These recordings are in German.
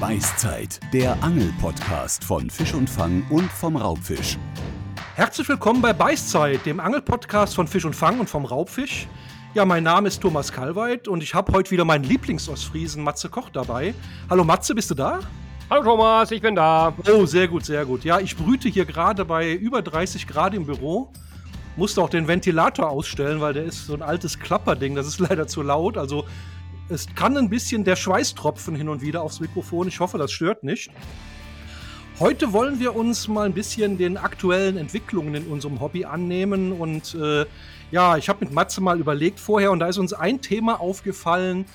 Beißzeit, der Angel-Podcast von Fisch und Fang und vom Raubfisch. Herzlich willkommen bei Beißzeit, dem Angel-Podcast von Fisch und Fang und vom Raubfisch. Ja, mein Name ist Thomas Kalweit und ich habe heute wieder meinen Lieblingsostfriesen Matze Koch dabei. Hallo Matze, bist du da? Hallo Thomas, ich bin da. Oh, sehr gut, sehr gut. Ja, ich brüte hier gerade bei über 30 Grad im Büro. Musste auch den Ventilator ausstellen, weil der ist so ein altes Klapperding. Das ist leider zu laut. Also es kann ein bisschen der Schweißtropfen hin und wieder aufs Mikrofon. Ich hoffe, das stört nicht. Heute wollen wir uns mal ein bisschen den aktuellen Entwicklungen in unserem Hobby annehmen. Und äh, ja, ich habe mit Matze mal überlegt vorher und da ist uns ein Thema aufgefallen.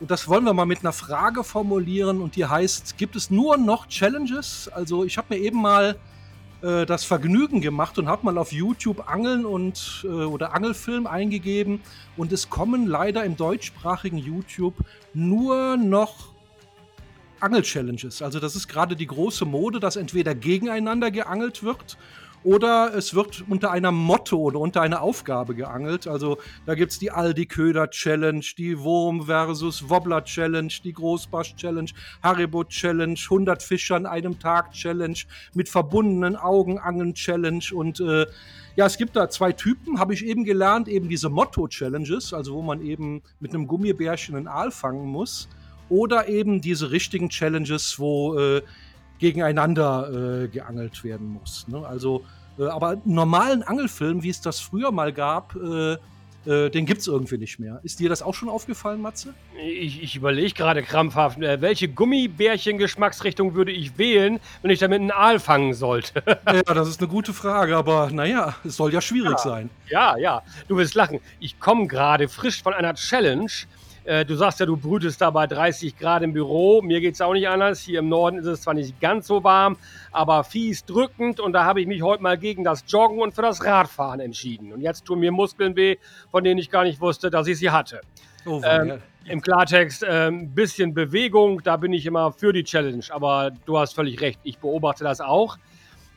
Und das wollen wir mal mit einer Frage formulieren. Und die heißt, gibt es nur noch Challenges? Also ich habe mir eben mal äh, das Vergnügen gemacht und habe mal auf YouTube Angeln und äh, oder Angelfilm eingegeben und es kommen leider im deutschsprachigen YouTube nur noch Angel-Challenges. Also das ist gerade die große Mode, dass entweder gegeneinander geangelt wird oder es wird unter einer Motto oder unter einer Aufgabe geangelt. Also da gibt es die Aldi-Köder-Challenge, die Wurm versus Wobbler-Challenge, die Großbarsch-Challenge, Haribo-Challenge, 100 Fischer an einem Tag-Challenge, mit verbundenen Augen Angeln-Challenge und äh, ja, es gibt da zwei Typen, habe ich eben gelernt, eben diese Motto-Challenges, also wo man eben mit einem Gummibärchen einen Aal fangen muss, oder eben diese richtigen Challenges, wo äh, gegeneinander äh, geangelt werden muss. Ne? Also, äh, aber normalen Angelfilm, wie es das früher mal gab, äh, äh den gibt es irgendwie nicht mehr. Ist dir das auch schon aufgefallen, Matze? Ich, ich überlege gerade krampfhaft, äh, welche Gummibärchen-Geschmacksrichtung würde ich wählen, wenn ich damit einen Aal fangen sollte? ja, das ist eine gute Frage, aber naja, es soll ja schwierig ja. sein. Ja, ja, du wirst lachen. Ich komme gerade frisch von einer Challenge äh, du sagst ja, du brütest da bei 30 Grad im Büro. Mir geht es auch nicht anders. Hier im Norden ist es zwar nicht ganz so warm, aber fies drückend. Und da habe ich mich heute mal gegen das Joggen und für das Radfahren entschieden. Und jetzt tun mir Muskeln weh, von denen ich gar nicht wusste, dass ich sie hatte. Oh, ähm, Im Klartext, ein ähm, bisschen Bewegung, da bin ich immer für die Challenge. Aber du hast völlig recht, ich beobachte das auch.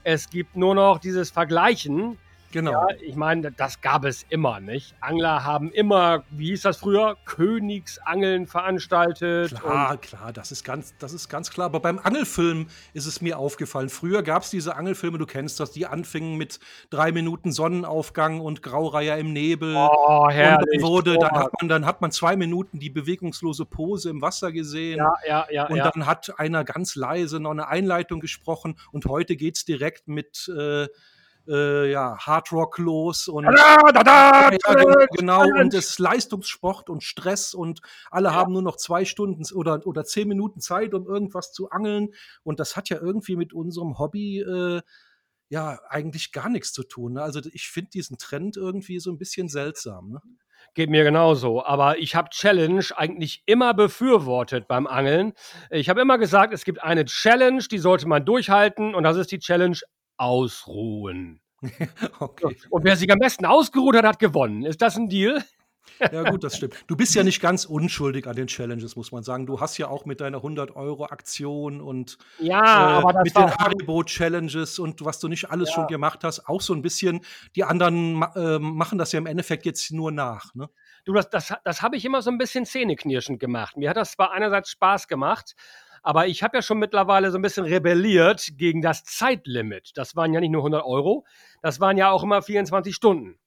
Es gibt nur noch dieses Vergleichen Genau. Ja, ich meine, das gab es immer, nicht? Angler haben immer, wie hieß das früher, Königsangeln veranstaltet. Klar, klar, das ist, ganz, das ist ganz klar. Aber beim Angelfilm ist es mir aufgefallen. Früher gab es diese Angelfilme, du kennst das, die anfingen mit drei Minuten Sonnenaufgang und Graureiher im Nebel. Oh, herrlich. Und dann, wurde, dann, hat man, dann hat man zwei Minuten die bewegungslose Pose im Wasser gesehen. Ja, ja, ja. Und ja. dann hat einer ganz leise noch eine Einleitung gesprochen. Und heute geht es direkt mit. Äh, äh, ja, Hardrock los und da, da, da, ja, genau, und es ist Leistungssport und Stress und alle ja. haben nur noch zwei Stunden oder, oder zehn Minuten Zeit, um irgendwas zu angeln und das hat ja irgendwie mit unserem Hobby äh, ja eigentlich gar nichts zu tun. Ne? Also ich finde diesen Trend irgendwie so ein bisschen seltsam. Ne? Geht mir genauso. Aber ich habe Challenge eigentlich immer befürwortet beim Angeln. Ich habe immer gesagt, es gibt eine Challenge, die sollte man durchhalten und das ist die Challenge ausruhen. okay. Und wer sich am besten ausgeruht hat, hat gewonnen. Ist das ein Deal? Ja, gut, das stimmt. Du bist ja nicht ganz unschuldig an den Challenges, muss man sagen. Du hast ja auch mit deiner 100-Euro-Aktion und ja, äh, mit den Haribo-Challenges und was du nicht alles ja. schon gemacht hast, auch so ein bisschen. Die anderen äh, machen das ja im Endeffekt jetzt nur nach. Ne? Du, das, das, das habe ich immer so ein bisschen zähneknirschend gemacht. Mir hat das zwar einerseits Spaß gemacht, aber ich habe ja schon mittlerweile so ein bisschen rebelliert gegen das Zeitlimit. Das waren ja nicht nur 100 Euro, das waren ja auch immer 24 Stunden.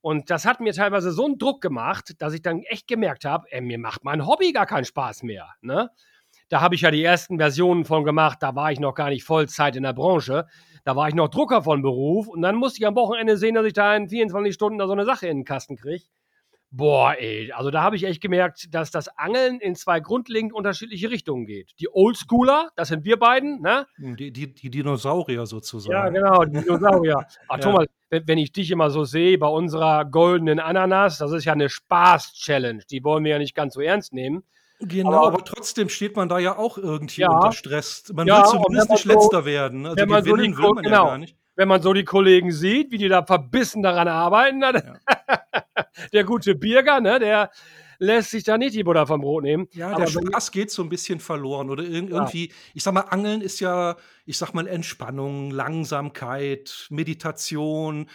Und das hat mir teilweise so einen Druck gemacht, dass ich dann echt gemerkt habe, mir macht mein Hobby gar keinen Spaß mehr. Ne? Da habe ich ja die ersten Versionen von gemacht, da war ich noch gar nicht Vollzeit in der Branche. Da war ich noch Drucker von Beruf und dann musste ich am Wochenende sehen, dass ich da in 24 Stunden da so eine Sache in den Kasten kriege. Boah, ey, also da habe ich echt gemerkt, dass das Angeln in zwei grundlegend unterschiedliche Richtungen geht. Die Oldschooler, das sind wir beiden, ne? Hm, die, die, die Dinosaurier sozusagen. Ja, genau, die Dinosaurier. Ach, ja. Thomas, wenn, wenn, ich dich immer so sehe bei unserer goldenen Ananas, das ist ja eine Spaß-Challenge. Die wollen wir ja nicht ganz so ernst nehmen. Genau, aber, aber, trotzdem steht man da ja auch irgendwie ja, unter Stress. Man ja, will zumindest nicht so, letzter werden. Also gewinnen so will man genau, ja gar nicht wenn man so die Kollegen sieht, wie die da verbissen daran arbeiten, dann, ja. der gute Birger, ne, der lässt sich da nicht die Butter vom Brot nehmen. Ja, der Spaß geht so ein bisschen verloren. Oder irgendwie, ja. ich sag mal, Angeln ist ja, ich sag mal, Entspannung, Langsamkeit, Meditation.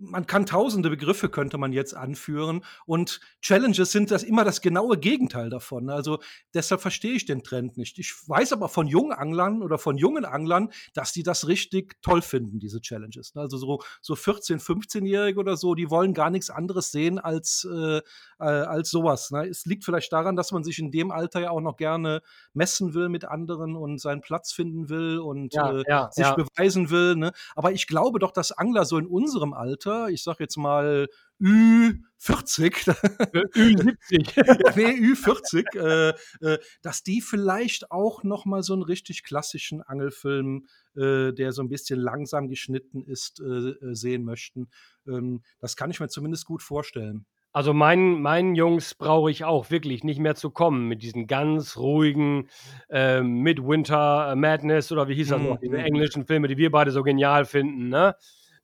Man kann tausende Begriffe, könnte man jetzt anführen. Und Challenges sind das immer das genaue Gegenteil davon. Also deshalb verstehe ich den Trend nicht. Ich weiß aber von jungen Anglern oder von jungen Anglern, dass die das richtig toll finden, diese Challenges. Also so, so 14-, 15-Jährige oder so, die wollen gar nichts anderes sehen als, äh, äh, als sowas. Ne? Es liegt vielleicht daran, dass man sich in dem Alter ja auch noch gerne messen will mit anderen und seinen Platz finden will und Ja, äh, ja, sich ja. beweisen will. Ne? Aber ich glaube doch, dass Angler so in unserem Alter, ich sag jetzt mal Ü40, Ü70. nee, Ü40, äh, äh, dass die vielleicht auch noch mal so einen richtig klassischen Angelfilm, äh, der so ein bisschen langsam geschnitten ist, äh, äh, sehen möchten. Ähm, das kann ich mir zumindest gut vorstellen. Also meinen, meinen Jungs brauche ich auch wirklich nicht mehr zu kommen mit diesen ganz ruhigen äh, Midwinter Madness oder wie hieß das Mhm, noch, diese mhm. englischen Filme, die wir beide so genial finden, ne?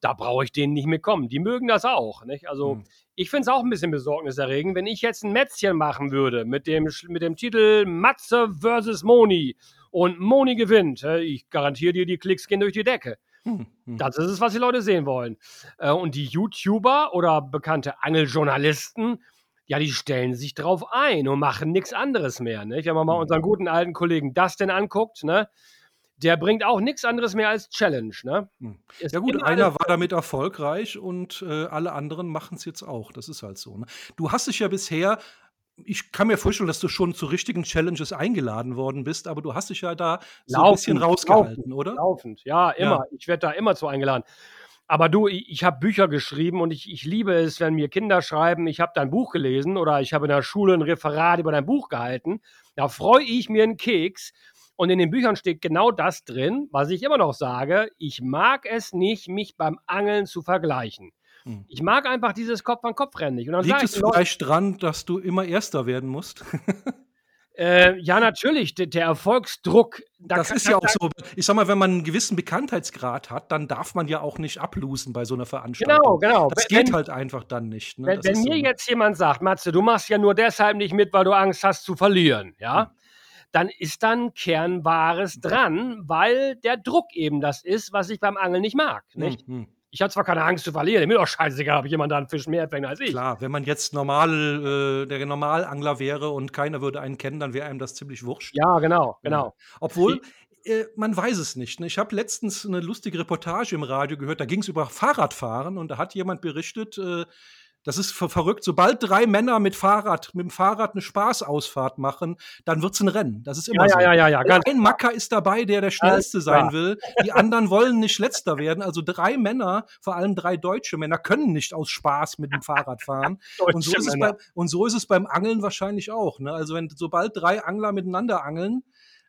Da brauche ich denen nicht mehr kommen. Die mögen das auch, nicht? Also Mhm. ich finde es auch ein bisschen besorgniserregend, wenn ich jetzt ein Mätzchen machen würde mit dem, mit dem Titel Matze versus Moni und Moni gewinnt. Ich garantiere dir, die Klicks gehen durch die Decke. Hm, hm. Das ist es, was die Leute sehen wollen. Äh, und die YouTuber oder bekannte Angeljournalisten, ja, die stellen sich drauf ein und machen nichts anderes mehr. Nicht? Wenn man mal Mhm. unseren guten alten Kollegen Dustin anguckt, ne? Der bringt auch nichts anderes mehr als Challenge. Ne? Hm. Ja gut, einer war damit erfolgreich und äh, alle anderen machen es jetzt auch. Das ist halt so. Ne? Du hast dich ja bisher, ich kann mir vorstellen, dass du schon zu richtigen Challenges eingeladen worden bist, aber du hast dich ja da so ein bisschen Laufend, rausgehalten, laufend, oder? Laufend, ja, immer. Ich werde da immer zu eingeladen. Aber du, ich, ich habe Bücher geschrieben und ich, ich liebe es, wenn mir Kinder schreiben, ich habe dein Buch gelesen oder ich habe in der Schule ein Referat über dein Buch gehalten. Da freue ich mir einen Keks. Und in den Büchern steht genau das drin, was ich immer noch sage. Ich mag es nicht, mich beim Angeln zu vergleichen. Hm. Ich mag einfach dieses Kopf-an-Kopf-Rennen nicht. Und dann Liegt es Leuten, vielleicht dran, dass du immer Erster werden musst? äh, ja, natürlich, der, der Erfolgsdruck. da das kann- ist ja auch so. Ich sag mal, wenn man einen gewissen Bekanntheitsgrad hat, dann darf man ja auch nicht ablosen bei so einer Genau, Veranstaltung. genau. Das Wenn- geht halt einfach dann nicht. Ne? Wenn, wenn so, mir ne? jetzt jemand sagt, Matze, du machst ja nur deshalb nicht mit, weil du Angst hast zu verlieren, ja, dann ist dann Kernwahres dran, weil der Druck eben das ist, was ich beim Angeln nicht mag. Nicht? Hm, hm. Ich habe zwar keine Angst zu verlieren, mir doch scheißegal, ob jemand da einen Fisch mehr fängt als ich. Klar, wenn man jetzt normal, äh, der Normalangler wäre und keiner würde einen kennen, dann wäre einem das ziemlich wurscht. Ja, genau, genau. Obwohl, äh, man weiß es nicht. Ne? Ich habe letztens eine lustige Reportage im Radio gehört, da ging es über Fahrradfahren und da hat jemand berichtet, äh, das ist ver verrückt, sobald drei Männer mit Fahrrad, mit dem Fahrrad eine Spaßausfahrt machen, dann wird's ein Rennen. Das ist immer Ja, so. ja, ja, ja, ja, ein Macker ist dabei, der der Schnellste sein will. Die anderen wollen nicht Letzter werden. Also drei Männer, vor allem drei deutsche Männer, können nicht aus Spaß mit dem Fahrrad fahren. Und so, ist es Männer. bei, und so ist es beim Angeln wahrscheinlich auch. Ne? Also wenn sobald drei Angler miteinander angeln,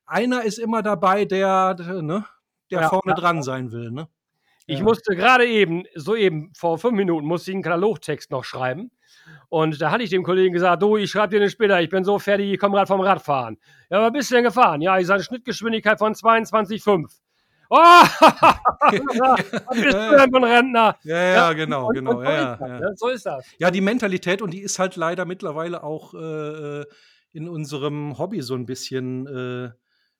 einer ist immer dabei, der, der, ne, der vorne dran sein will. Ne? Ich Ja. musste gerade eben, soeben, vor fünf Minuten, musste ich einen Katalogtext noch schreiben. Und da hatte ich dem Kollegen gesagt, du, ich schreibe dir den später, ich bin so fertig, ich komme gerade vom Radfahren. Ja, was bist du denn gefahren? Ja, ich sage Schnittgeschwindigkeit von 22,5. Oh, bist du denn ein Rentner? Ja, ja, genau, Und- genau. und so, ja, ist das, ja. so ist das. Ja, die Mentalität und die ist halt leider mittlerweile auch äh, äh, in unserem Hobby so ein bisschen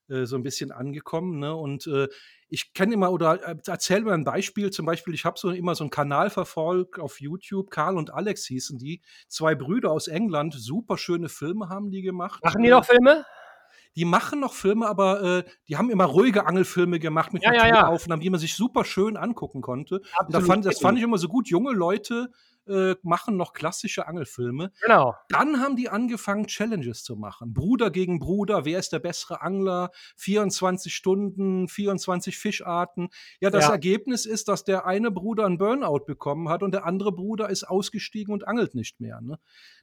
äh, äh, so ein bisschen angekommen. Ne? Und äh, ich kenne immer oder äh, erzähl mir ein Beispiel. Zum Beispiel, ich habe so immer so einen Kanal verfolgt auf YouTube. Karl und Alex hießen die, zwei Brüder aus England. Super schöne Filme haben die gemacht. Machen die noch Filme? die machen noch Filme, aber äh, die haben immer ruhige Angelfilme gemacht mit Ja, ja, ja. Naturaufnahmen, die man sich super schön angucken konnte. Und da fand, das fand ich immer so gut. Junge Leute äh, machen noch klassische Angelfilme. Genau. Dann haben die angefangen, Challenges zu machen. Bruder gegen Bruder, wer ist der bessere Angler? 24 Stunden, 24 Fischarten. Ja, das Ja. Ergebnis ist, dass der eine Bruder einen Burnout bekommen hat und der andere Bruder ist ausgestiegen und angelt nicht mehr. Ne?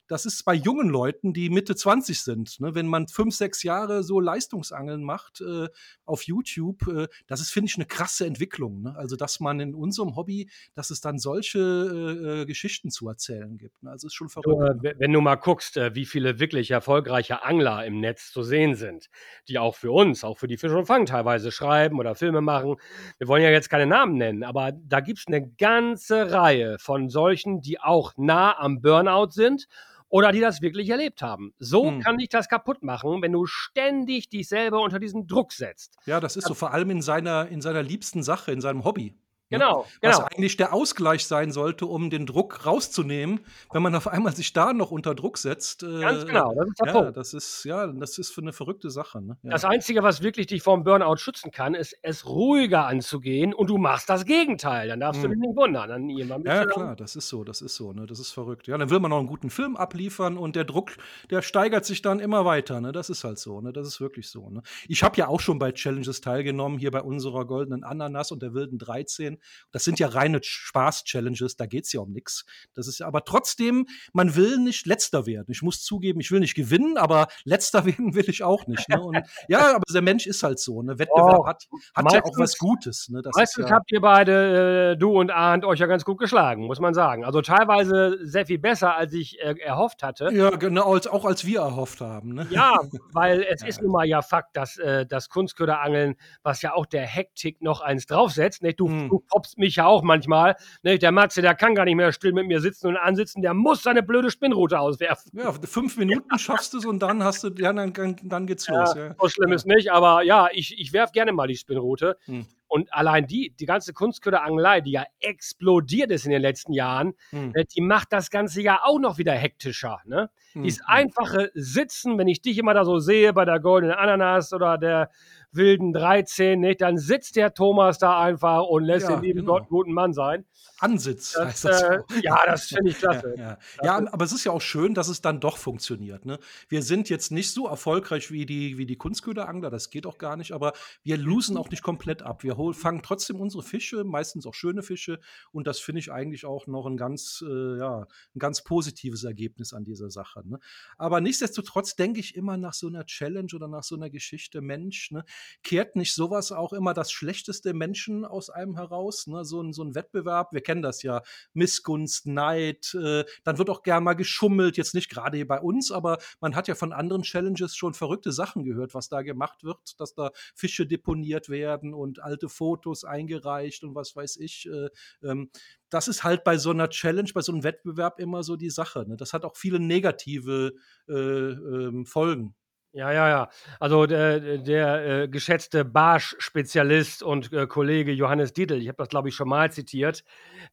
Das ist bei jungen Leuten, die Mitte 20 sind. Ne? Wenn man fünf, sechs Jahre so Leistungsangeln macht äh, auf YouTube, äh, das ist, finde ich, eine krasse Entwicklung. Ne? Also, dass man in unserem Hobby, dass es dann solche äh, äh, Geschichten zu erzählen gibt. Ne? Also, ist schon verrückt. Du, ne? äh, wenn du mal guckst, äh, wie viele wirklich erfolgreiche Angler im Netz zu sehen sind, die auch für uns, auch für die Fisch und Fang teilweise schreiben oder Filme machen. Wir wollen ja jetzt keine Namen nennen, aber da gibt es eine ganze Reihe von solchen, die auch nah am Burnout sind oder die das wirklich erlebt haben. So Hm. kann dich das kaputt machen, wenn du ständig dich selber unter diesen Druck setzt. Ja, das ist so vor allem in seiner, in seiner liebsten Sache, in seinem Hobby. Genau, Was genau. eigentlich der Ausgleich sein sollte, um den Druck rauszunehmen, wenn man auf einmal sich da noch unter Druck setzt. Äh, Ganz genau, das ist der ja, Punkt. das ist, ja, das ist für eine verrückte Sache. Ne? Ja. Das Einzige, was wirklich dich vom Burnout schützen kann, ist, es ruhiger anzugehen und du machst das Gegenteil. Dann darfst du dich nicht wundern. Dann irgendwann Hm. Ja, klar, das ist so, das ist so, ne? Das ist verrückt. Ja, dann will man noch einen guten Film abliefern und der Druck, der steigert sich dann immer weiter, ne? Das ist halt so, ne? Das ist wirklich so, ne? Ich habe ja auch schon bei Challenges teilgenommen, hier bei unserer goldenen Ananas und der wilden 13. Das sind ja reine Spaß-Challenges, da geht's ja um nichts. Das ist ja, aber trotzdem, man will nicht letzter werden. Ich muss zugeben, ich will nicht gewinnen, aber letzter werden will ich auch nicht, ne? Und ja, aber der Mensch ist halt so, ne? Wettbewerb Oh, hat, hat ja auch meistens- was Gutes, ne? Das Meistens ist ja, habt ihr beide, äh, du und Arndt, euch ja ganz gut geschlagen, muss man sagen. Also teilweise sehr viel besser, als ich äh, erhofft hatte. ja, genau, als, auch als wir erhofft haben, ne? Ja, weil es ist nun mal ja Fakt, dass äh, das Kunstköderangeln, was ja auch der Hektik noch eins draufsetzt, nicht? Du, Hm. du poppst mich ja auch manchmal, nicht? Der Matze, der kann gar nicht mehr still mit mir sitzen und ansitzen, der muss seine blöde Spinnrute auswerfen. Ja, fünf Minuten schaffst du es und dann hast du, ja, dann, dann- geht's los. Ja. So schlimm ist nicht, aber ja, ich, ich werf gerne mal die Spinnrute. Hm. Und allein die, die ganze Kunstköderangelei, die ja explodiert ist in den letzten Jahren, Hm. äh, die macht das Ganze ja auch noch wieder hektischer. Ne? Hm. Dieses einfache Sitzen, wenn ich dich immer da so sehe bei der goldenen Ananas oder der wilden 13, nicht, dann sitzt der Thomas da einfach und lässt Ja, den lieben genau. Gott einen guten Mann sein. Ansitz Das, heißt das. äh, ja, das finde ich klasse. Ja, ja. ja, aber es ist ja auch schön, dass es dann doch funktioniert. Ne? Wir sind jetzt nicht so erfolgreich wie die, wie die Kunstköderangler, das geht auch gar nicht, aber wir losen auch nicht komplett ab. Wir hol, fangen trotzdem unsere Fische, meistens auch schöne Fische, und das finde ich eigentlich auch noch ein ganz, äh, ja, ein ganz positives Ergebnis an dieser Sache. Ne? Aber nichtsdestotrotz denke ich immer nach so einer Challenge oder nach so einer Geschichte, Mensch, ne, kehrt nicht sowas auch immer das schlechteste Menschen aus einem heraus? Ne? So, ein, so ein Wettbewerb, wir kennen das ja, Missgunst, Neid, äh, dann wird auch gern mal geschummelt, jetzt nicht gerade hier bei uns, aber man hat ja von anderen Challenges schon verrückte Sachen gehört, was da gemacht wird, dass da Fische deponiert werden und alte Fotos eingereicht und was weiß ich. Äh, ähm, das ist halt bei so einer Challenge, bei so einem Wettbewerb immer so die Sache. Ne? Das hat auch viele negative äh, ähm, Folgen. Ja, ja, ja. Also der, der äh, geschätzte Barsch-Spezialist und äh, Kollege Johannes Dietl, ich habe das glaube ich schon mal zitiert,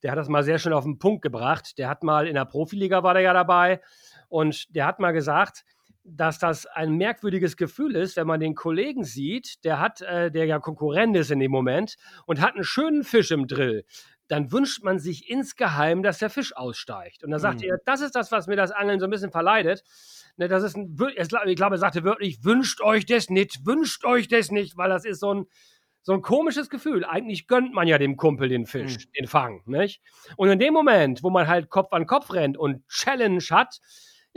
der hat das mal sehr schön auf den Punkt gebracht. Der hat mal in der Profiliga war der ja dabei und der hat mal gesagt, dass das ein merkwürdiges Gefühl ist, wenn man den Kollegen sieht, der hat, äh, der ja Konkurrent ist in dem Moment und hat einen schönen Fisch im Drill. Dann wünscht man sich insgeheim, dass der Fisch aussteigt. Und dann sagt Mhm. er, das ist das, was mir das Angeln so ein bisschen verleidet. Ne, das ist ein, ich glaube, er sagte wörtlich, wünscht euch das nicht, wünscht euch das nicht, weil das ist so ein, so ein komisches Gefühl. Eigentlich gönnt man ja dem Kumpel den Fisch, Mhm. den Fang, nicht? Und in dem Moment, wo man halt Kopf an Kopf rennt und Challenge hat,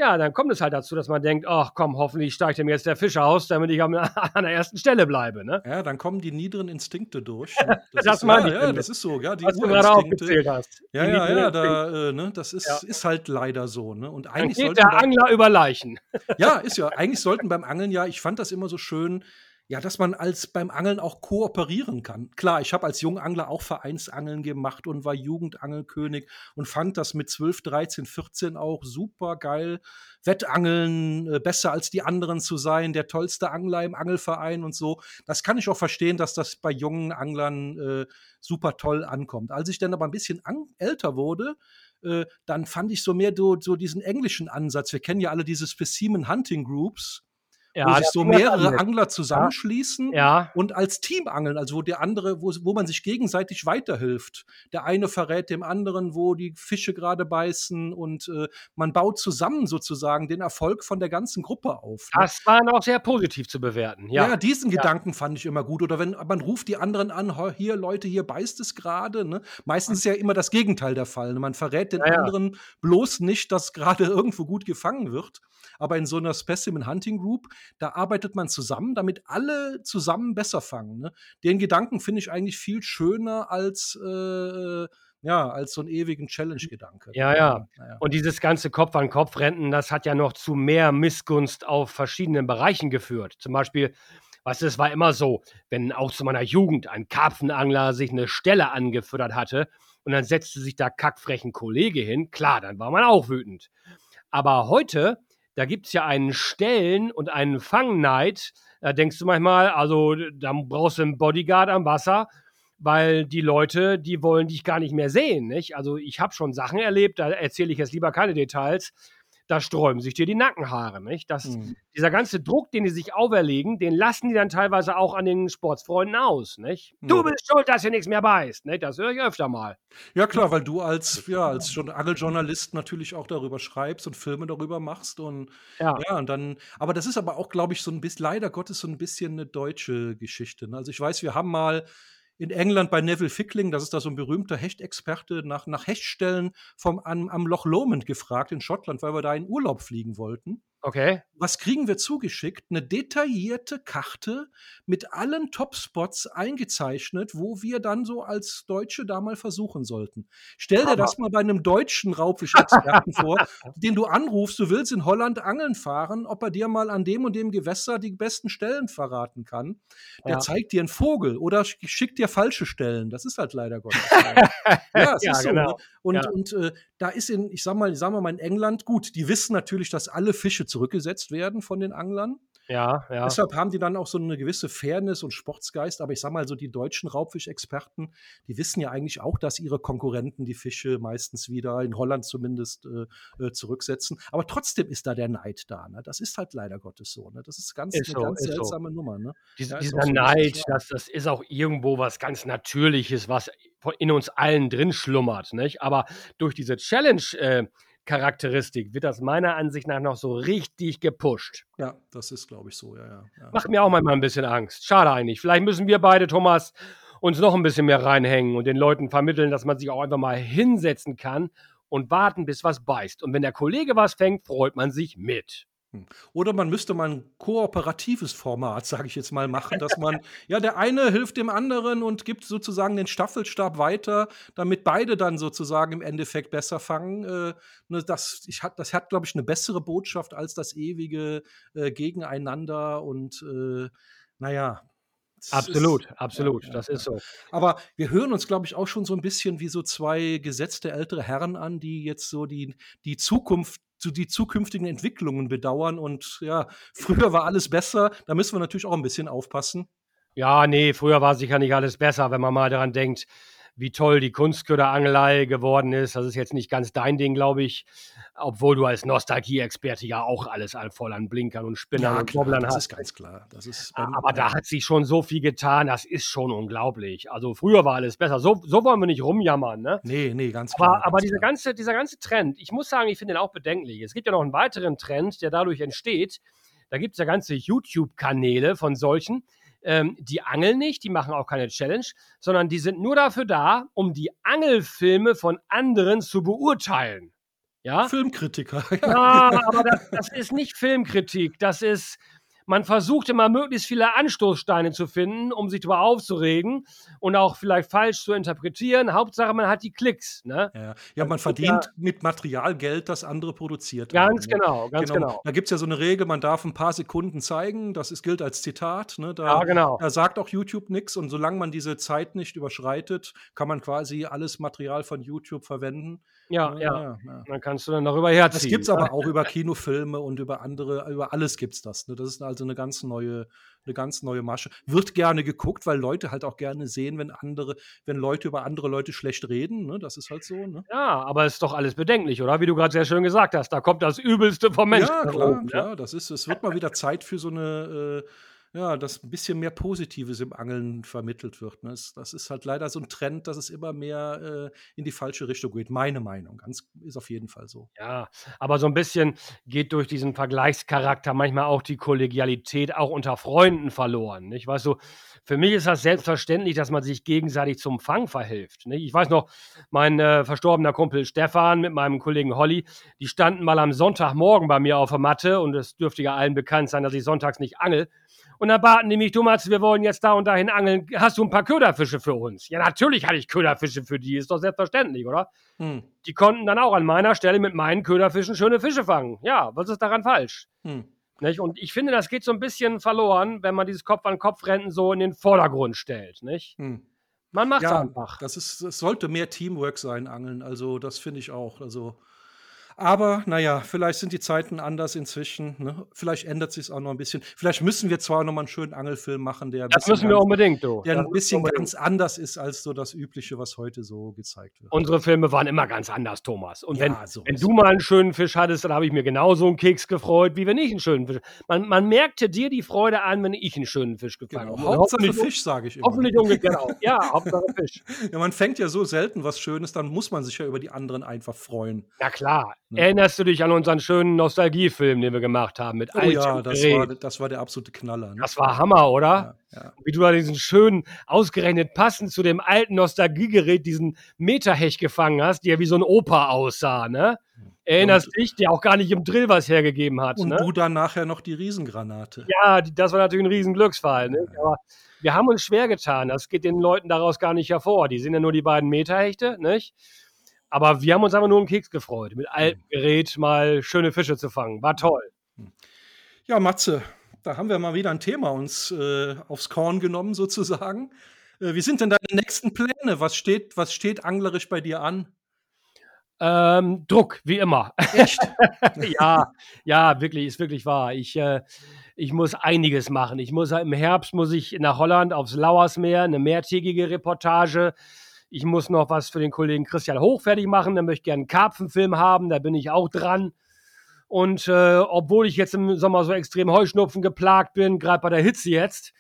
ja, dann kommt es halt dazu, dass man denkt, ach komm, hoffentlich steigt ihm jetzt der Fisch aus, damit ich an der ersten Stelle bleibe, ne? Ja, dann kommen die niederen Instinkte durch. ne? Das ist, meine ja, ich ja, das ist so, ja, die Was du gerade aufgezählt hast. Ja, ja, ja, da, äh, ne, das ist, Ja. ist halt leider so, ne? Und Dann eigentlich geht sollten der da- Angler über Leichen. Ja, ist ja. Eigentlich sollten beim Angeln ja, ich fand das immer so schön, ja, dass man als beim Angeln auch kooperieren kann. Klar, ich habe als Jungangler auch Vereinsangeln gemacht und war Jugendangelkönig und fand das mit 12, 13, 14 auch super geil. Wettangeln, äh, besser als die anderen zu sein, der tollste Angler im Angelverein und so. Das kann ich auch verstehen, dass das bei jungen Anglern äh, super toll ankommt. Als ich dann aber ein bisschen älter wurde, äh, dann fand ich so mehr so, so diesen englischen Ansatz. Wir kennen ja alle diese Specimen Hunting Groups, wo sich so mehrere. Angler zusammenschließen Ja, und als Team angeln, also wo der andere, wo, wo man sich gegenseitig weiterhilft. Der eine verrät dem anderen, wo die Fische gerade beißen und äh, man baut zusammen sozusagen den Erfolg von der ganzen Gruppe auf. ne? das war noch sehr positiv zu bewerten. Ja, Ja, diesen Gedanken fand ich immer gut. Oder wenn man ruft die anderen an, "Hör, hier, Leute, hier beißt es gerade. Ne? Meistens ist ja immer das Gegenteil der Fall. Ne? Man verrät den Ja, ja. anderen bloß nicht, dass gerade irgendwo gut gefangen wird. Aber in so einer Specimen Hunting Group, da arbeitet man zusammen, damit alle zusammen besser fangen. Ne? Den Gedanken finde ich eigentlich viel schöner als, äh, ja, als so einen ewigen Challenge-Gedanke. Ja, ja. Naja. Und dieses ganze Kopf-an-Kopf-Rennen, das hat ja noch zu mehr Missgunst auf verschiedenen Bereichen geführt. Zum Beispiel, was es war immer so, wenn auch zu meiner Jugend ein Karpfenangler sich eine Stelle angefüttert hatte und dann setzte sich da kackfrechen Kollege hin, klar, dann war man auch wütend. Aber heute, da gibt es ja einen Stellen- und einen Fangneid. Da denkst du manchmal, also da brauchst du einen Bodyguard am Wasser, weil die Leute, die wollen dich gar nicht mehr sehen. Nicht? Also ich habe schon Sachen erlebt, da erzähle ich jetzt lieber keine Details da sträuben sich dir die Nackenhaare. Nicht? Das, mhm. Dieser ganze Druck, den die sich auferlegen, den lassen die dann teilweise auch an den Sportsfreunden aus. Nicht? Mhm. Du bist schuld, dass hier nichts mehr beißt. Nicht? Das höre ich öfter mal. Ja, klar, weil du als, ja, als Angeljournalist natürlich auch darüber schreibst und Filme darüber machst. Und ja, ja und dann, aber das ist aber auch, glaube ich, so ein bisschen, leider Gottes, so ein bisschen eine deutsche Geschichte. Ne? Also ich weiß, wir haben mal in England bei Neville Fickling, das ist da so ein berühmter Hechtexperte, nach, nach Hechtstellen vom, am, am Loch Lomond gefragt in Schottland, weil wir da in Urlaub fliegen wollten. Okay. Was kriegen wir zugeschickt? Eine detaillierte Karte mit allen Topspots eingezeichnet, wo wir dann so als Deutsche da mal versuchen sollten. Stell dir das mal bei einem deutschen Raubfischexperten vor, den du anrufst, du willst in Holland angeln fahren, ob er dir mal an dem und dem Gewässer die besten Stellen verraten kann. Der ja. zeigt dir einen Vogel oder schickt dir falsche Stellen. Das ist halt leider Gottes. ja, es ja, ist so. Genau. Und, ja. und äh, da ist in, ich sag mal, ich sag mal in England, gut, die wissen natürlich, dass alle Fische zurückgesetzt werden von den Anglern. Ja, ja. Deshalb haben die dann auch so eine gewisse Fairness und Sportsgeist. Aber ich sag mal so, die deutschen Raubfischexperten, die wissen ja eigentlich auch, dass ihre Konkurrenten die Fische meistens wieder, in Holland zumindest, äh, äh zurücksetzen. Aber trotzdem ist da der Neid da. Ne? Das ist halt leider Gottes so. Ne? Das ist ganz, ist eine so, ganz seltsame so. Nummer. Ne? Dies, ja, dieser so Neid, das, das ist auch irgendwo was ganz Natürliches, was in uns allen drin schlummert. Nicht? Aber durch diese Challenge, äh, Charakteristik wird das meiner Ansicht nach noch so richtig gepusht. Ja, das ist, glaube ich, so, ja, ja, ja. Macht mir auch manchmal ein bisschen Angst. Schade eigentlich. Vielleicht müssen wir beide, Thomas, uns noch ein bisschen mehr reinhängen und den Leuten vermitteln, dass man sich auch einfach mal hinsetzen kann und warten, bis was beißt. Und wenn der Kollege was fängt, freut man sich mit. Hm. Oder man müsste mal ein kooperatives Format, sage ich jetzt mal, machen, dass man, ja, der eine hilft dem anderen und gibt sozusagen den Staffelstab weiter, damit beide dann sozusagen im Endeffekt besser fangen. Äh, ne, das, ich hat, das hat, glaube ich, eine bessere Botschaft als das ewige äh, Gegeneinander und äh, naja, Absolut, absolut, das ist so. Aber wir hören uns, glaube ich, auch schon so ein bisschen wie so zwei gesetzte ältere Herren an, die jetzt so die, die Zukunft die zukünftigen Entwicklungen bedauern. Und ja, früher war alles besser. Da müssen wir natürlich auch ein bisschen aufpassen. Ja, nee, früher war sicher nicht alles besser, wenn man mal daran denkt, wie toll die Kunstköderangelei geworden ist. Das ist jetzt nicht ganz dein Ding, glaube ich. Obwohl du als Nostalgie-Experte ja auch alles voll an Blinkern und Spinnern ja, und Wobblern hast. Das ist ganz klar. Das ist Aber da hat sich schon so viel getan, das ist schon unglaublich. Also früher war alles besser. So, so wollen wir nicht rumjammern, ne? Nee, nee, ganz klar. Aber, aber ganz dieser, klar. Ganze, dieser ganze Trend, ich muss sagen, ich finde den auch bedenklich. Es gibt ja noch einen weiteren Trend, der dadurch entsteht. Da gibt es ja ganze YouTube-Kanäle von solchen, ähm, die angeln nicht, die machen auch keine Challenge, sondern die sind nur dafür da, um die Angelfilme von anderen zu beurteilen. Ja? Filmkritiker. Ja, aber das, das ist nicht Filmkritik, das ist man versucht immer möglichst viele Anstoßsteine zu finden, um sich darüber aufzuregen und auch vielleicht falsch zu interpretieren. Hauptsache, man hat die Klicks. Ne? Ja, ja man verdient ja, mit Material Geld, das andere produziert Ganz haben, ne? genau, ganz genau. genau. Da gibt es ja so eine Regel, man darf ein paar Sekunden zeigen, das ist, gilt als Zitat. Ne? Da, ja, genau. Da sagt auch YouTube nichts und solange man diese Zeit nicht überschreitet, kann man quasi alles Material von YouTube verwenden. Ja, ja. ja. Dann kannst du dann darüber herziehen. Das gibt es aber auch über Kinofilme und über andere, über alles gibt es das. Ne? Das ist also eine ganz neue, eine ganz neue Masche. Wird gerne geguckt, weil Leute halt auch gerne sehen, wenn andere, wenn Leute über andere Leute schlecht reden. Ne? Das ist halt so. Ne? Ja, aber ist doch alles bedenklich, oder? Wie du gerade sehr schön gesagt hast, da kommt das Übelste vom Menschen. Ja, klar, oben, klar. Das ist, es wird mal wieder Zeit für so eine äh, ja, dass ein bisschen mehr Positives im Angeln vermittelt wird. Ne? Das, das, ist halt leider so ein Trend, dass es immer mehr äh, in die falsche Richtung geht. Meine Meinung. Ganz ist auf jeden Fall so. Ja, aber so ein bisschen geht durch diesen Vergleichscharakter manchmal auch die Kollegialität auch unter Freunden verloren. Nicht? Weißt du, für mich ist das selbstverständlich, dass man sich gegenseitig zum Fang verhilft. Nicht? Ich weiß noch, mein äh, verstorbener Kumpel Stefan mit meinem Kollegen Holly, die standen mal am Sonntagmorgen bei mir auf der Matte und es dürfte ja allen bekannt sein, dass ich sonntags nicht angel. Und dann baten die mich, du Mats, wir wollen jetzt da und dahin angeln. Hast du ein paar Köderfische für uns? Ja, natürlich hatte ich Köderfische für die. Ist doch selbstverständlich, oder? Hm. Die konnten dann auch an meiner Stelle mit meinen Köderfischen schöne Fische fangen. Ja, was ist daran falsch? Hm. Nicht? Und ich finde, das geht so ein bisschen verloren, wenn man dieses Kopf-an-Kopf-Rennen so in den Vordergrund stellt. Nicht? Hm. Man macht es ja, einfach. Das, ist, das sollte mehr Teamwork sein, Angeln. Also, das finde ich auch. Also, Aber naja, vielleicht sind die Zeiten anders inzwischen. Ne? Vielleicht ändert sich es auch noch ein bisschen. Vielleicht müssen wir zwar noch mal einen schönen Angelfilm machen, der ein Das bisschen, müssen wir ganz, unbedingt, du. der Das ein bisschen ganz anders ist als so das Übliche, was heute so gezeigt wird. Unsere Filme waren immer ganz anders, Thomas. Und wenn, Ja, so wenn du mal einen schönen Fisch hattest, dann habe ich mir genauso einen Keks gefreut, wie wenn ich einen schönen Fisch. Man, man merkte dir die Freude an, wenn ich einen schönen Fisch gefangen Genau. habe. Hauptsache Fisch, sage ich immer. Hoffentlich umgekehrt auch. Ja, Hauptsache Fisch. Ja, man fängt ja so selten was Schönes, dann muss man sich ja über die anderen einfach freuen. Na klar. Ja. Erinnerst du dich an unseren schönen Nostalgiefilm, den wir gemacht haben mit Oh ja, das war, das war der absolute Knaller. Ne? Das war Hammer, oder? ja, ja. Wie du da diesen schönen, ausgerechnet passend zu dem alten Nostalgiegerät, diesen Meterhecht gefangen hast, der wie so ein Opa aussah, ne? Erinnerst dich, der auch gar nicht im Drill was hergegeben hat, Und ne? du dann nachher noch die Riesengranate. Ja, das war natürlich ein riesen Glücksfall, ne? Aber wir haben uns schwer getan. Das geht den Leuten daraus gar nicht hervor. Die sind ja nur die beiden Meterhechte, nicht? Aber wir haben uns einfach nur einen Keks gefreut, mit altem Gerät mal schöne Fische zu fangen. War toll. Ja, Matze, da haben wir mal wieder ein Thema uns äh, aufs Korn genommen, sozusagen. Äh, wie sind denn deine nächsten Pläne? Was steht, was steht anglerisch bei dir an? Ähm, Druck, wie immer. Echt? ja, ja, wirklich, ist wirklich wahr. Ich, äh, ich muss einiges machen. Ich muss im Herbst muss ich nach Holland aufs Lauersmeer, eine mehrtägige Reportage. Ich muss noch was für den Kollegen Christian Hoch fertig machen. Der möchte gerne einen Karpfenfilm haben. Da bin ich auch dran. Und äh, obwohl ich jetzt im Sommer so extrem Heuschnupfen geplagt bin, gerade bei der Hitze jetzt.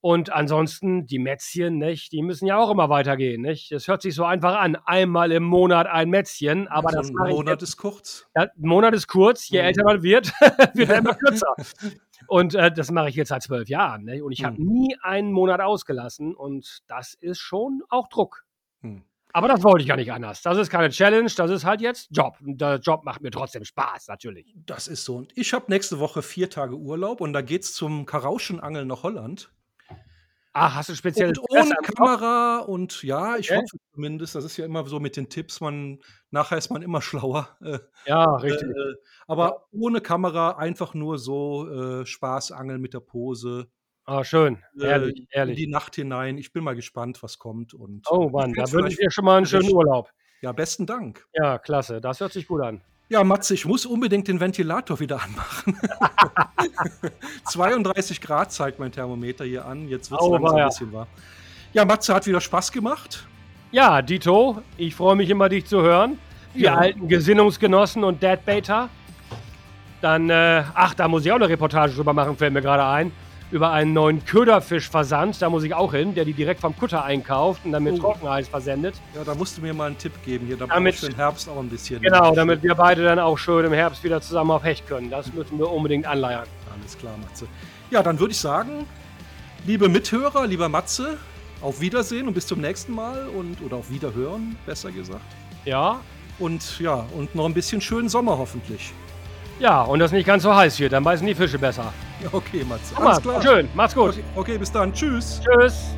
Und ansonsten die Mätzchen, nicht? Die müssen ja auch immer weitergehen, nicht? Das hört sich so einfach an. Einmal im Monat ein Mätzchen, aber so das ein Monat ist kurz. ja, ein Monat ist kurz, je Mhm. älter man wird, wird er immer kürzer. Und äh, das mache ich jetzt seit zwölf Jahren. Ne? Und ich habe Mhm. nie einen Monat ausgelassen. Und das ist schon auch Druck. Hm. Aber das wollte ich gar nicht anders. Das ist keine Challenge, das ist halt jetzt Job. Und der Job macht mir trotzdem Spaß, natürlich. Das ist so. Und ich habe nächste Woche vier Tage Urlaub und da geht's zum Karauschenangeln nach Holland. Ach, hast du speziell Und ohne Kamera und ja, ich Okay. hoffe zumindest, das ist ja immer so mit den Tipps, man, nachher ist man immer schlauer. Äh, Ja, richtig. Äh, aber ohne Kamera einfach nur so äh, Spaßangeln mit der Pose. Ah, schön. Äh, Ehrlich, In ehrlich. die Nacht hinein. Ich bin mal gespannt, was kommt. Und, Oh äh, Mann, da wünsche ich dir schon mal einen schönen Urlaub. Ja, besten Dank. Ja, klasse. Das hört sich gut an. Ja, Matze, ich muss unbedingt den Ventilator wieder anmachen. 32 Grad zeigt mein Thermometer hier an. Jetzt wird es Au, langsam weia. ein bisschen warm. Ja, Matze hat wieder Spaß gemacht. Ja, Dito, ich freue mich immer, dich zu hören. Wir Ja. alten Gesinnungsgenossen und Deadbaiter. Dann, äh, ach, da muss ich auch eine Reportage drüber machen, fällt mir gerade ein. Über einen neuen Köderfischversand, da muss ich auch hin, der die direkt vom Kutter einkauft und dann mit Oh. Trockeneis versendet. Ja, da musst du mir mal einen Tipp geben. Hier, da Damit- du den Herbst auch ein bisschen. Genau, damit wir beide dann auch schön im Herbst wieder zusammen auf Hecht können. Das müssen wir unbedingt anleiern. Alles klar, Matze. Ja, dann würde ich sagen, liebe Mithörer, lieber Matze, auf Wiedersehen und bis zum nächsten Mal und oder auf Wiederhören, besser gesagt. Ja, Und ja, und noch ein bisschen schönen Sommer hoffentlich. Ja, und das nicht ganz so heiß wird, dann beißen die Fische besser. Ja, okay, Matze. Alles klar. schön, macht's gut. Okay, okay, bis dann. Tschüss. Tschüss.